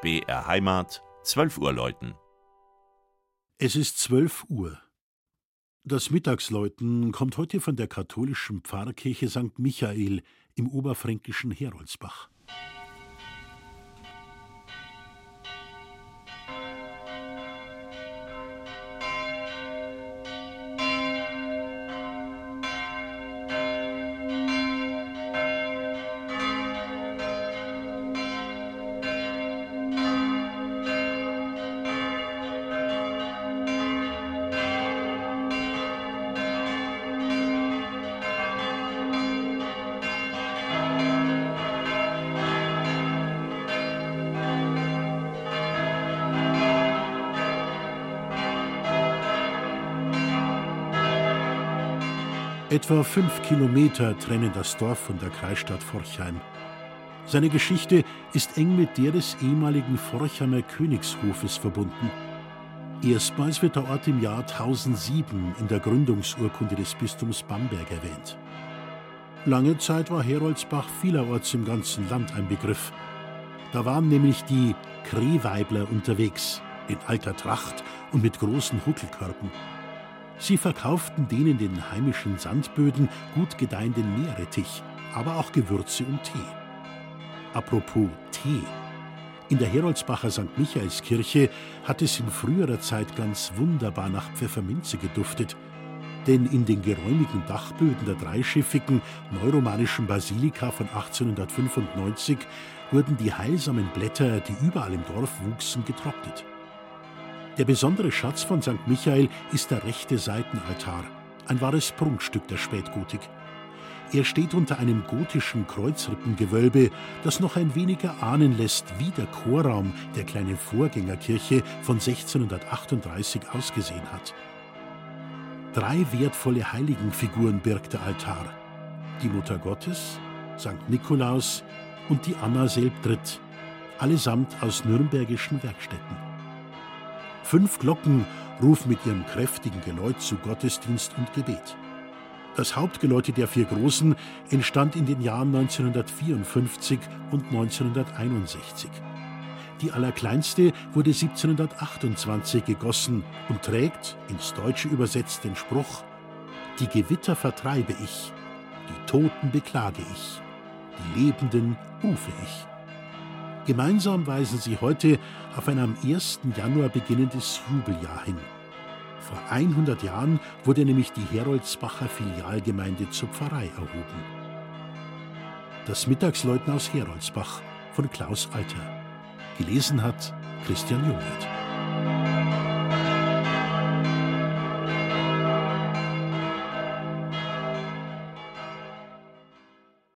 BR Heimat, 12 Uhr läuten. Es ist 12 Uhr. Das Mittagsläuten kommt heute von der katholischen Pfarrkirche St. Michael im oberfränkischen Heroldsbach. Etwa fünf Kilometer trennen das Dorf von der Kreisstadt Forchheim. Seine Geschichte ist eng mit der des ehemaligen Forchheimer Königshofes verbunden. Erstmals wird der Ort im Jahr 1007 in der Gründungsurkunde des Bistums Bamberg erwähnt. Lange Zeit war Heroldsbach vielerorts im ganzen Land ein Begriff. Da waren nämlich die Krehweibler unterwegs, in alter Tracht und mit großen Huckelkörben. Sie verkauften den in den heimischen Sandböden gut gedeihenden Meerrettich, aber auch Gewürze und Tee. Apropos Tee. In der Heroldsbacher St. Michaelskirche hat es in früherer Zeit ganz wunderbar nach Pfefferminze geduftet. Denn in den geräumigen Dachböden der dreischiffigen neuromanischen Basilika von 1895 wurden die heilsamen Blätter, die überall im Dorf wuchsen, getrocknet. Der besondere Schatz von St. Michael ist der rechte Seitenaltar, ein wahres Prunkstück der Spätgotik. Er steht unter einem gotischen Kreuzrippengewölbe, das noch ein wenig erahnen lässt, wie der Chorraum der kleinen Vorgängerkirche von 1638 ausgesehen hat. Drei wertvolle Heiligenfiguren birgt der Altar. Die Mutter Gottes, St. Nikolaus und die Anna Selbdritt, allesamt aus nürnbergischen Werkstätten. Fünf Glocken rufen mit ihrem kräftigen Geläut zu Gottesdienst und Gebet. Das Hauptgeläute der vier Großen entstand in den Jahren 1954 und 1961. Die allerkleinste wurde 1728 gegossen und trägt, ins Deutsche übersetzt, den Spruch: Die Gewitter vertreibe ich, die Toten beklage ich, die Lebenden rufe ich. Gemeinsam weisen sie heute auf ein am 1. Januar beginnendes Jubeljahr hin. Vor 100 Jahren wurde nämlich die Heroldsbacher Filialgemeinde zur Pfarrei erhoben. Das Mittagsläuten aus Heroldsbach von Klaus Alter. Gelesen hat Christian Jungwirth.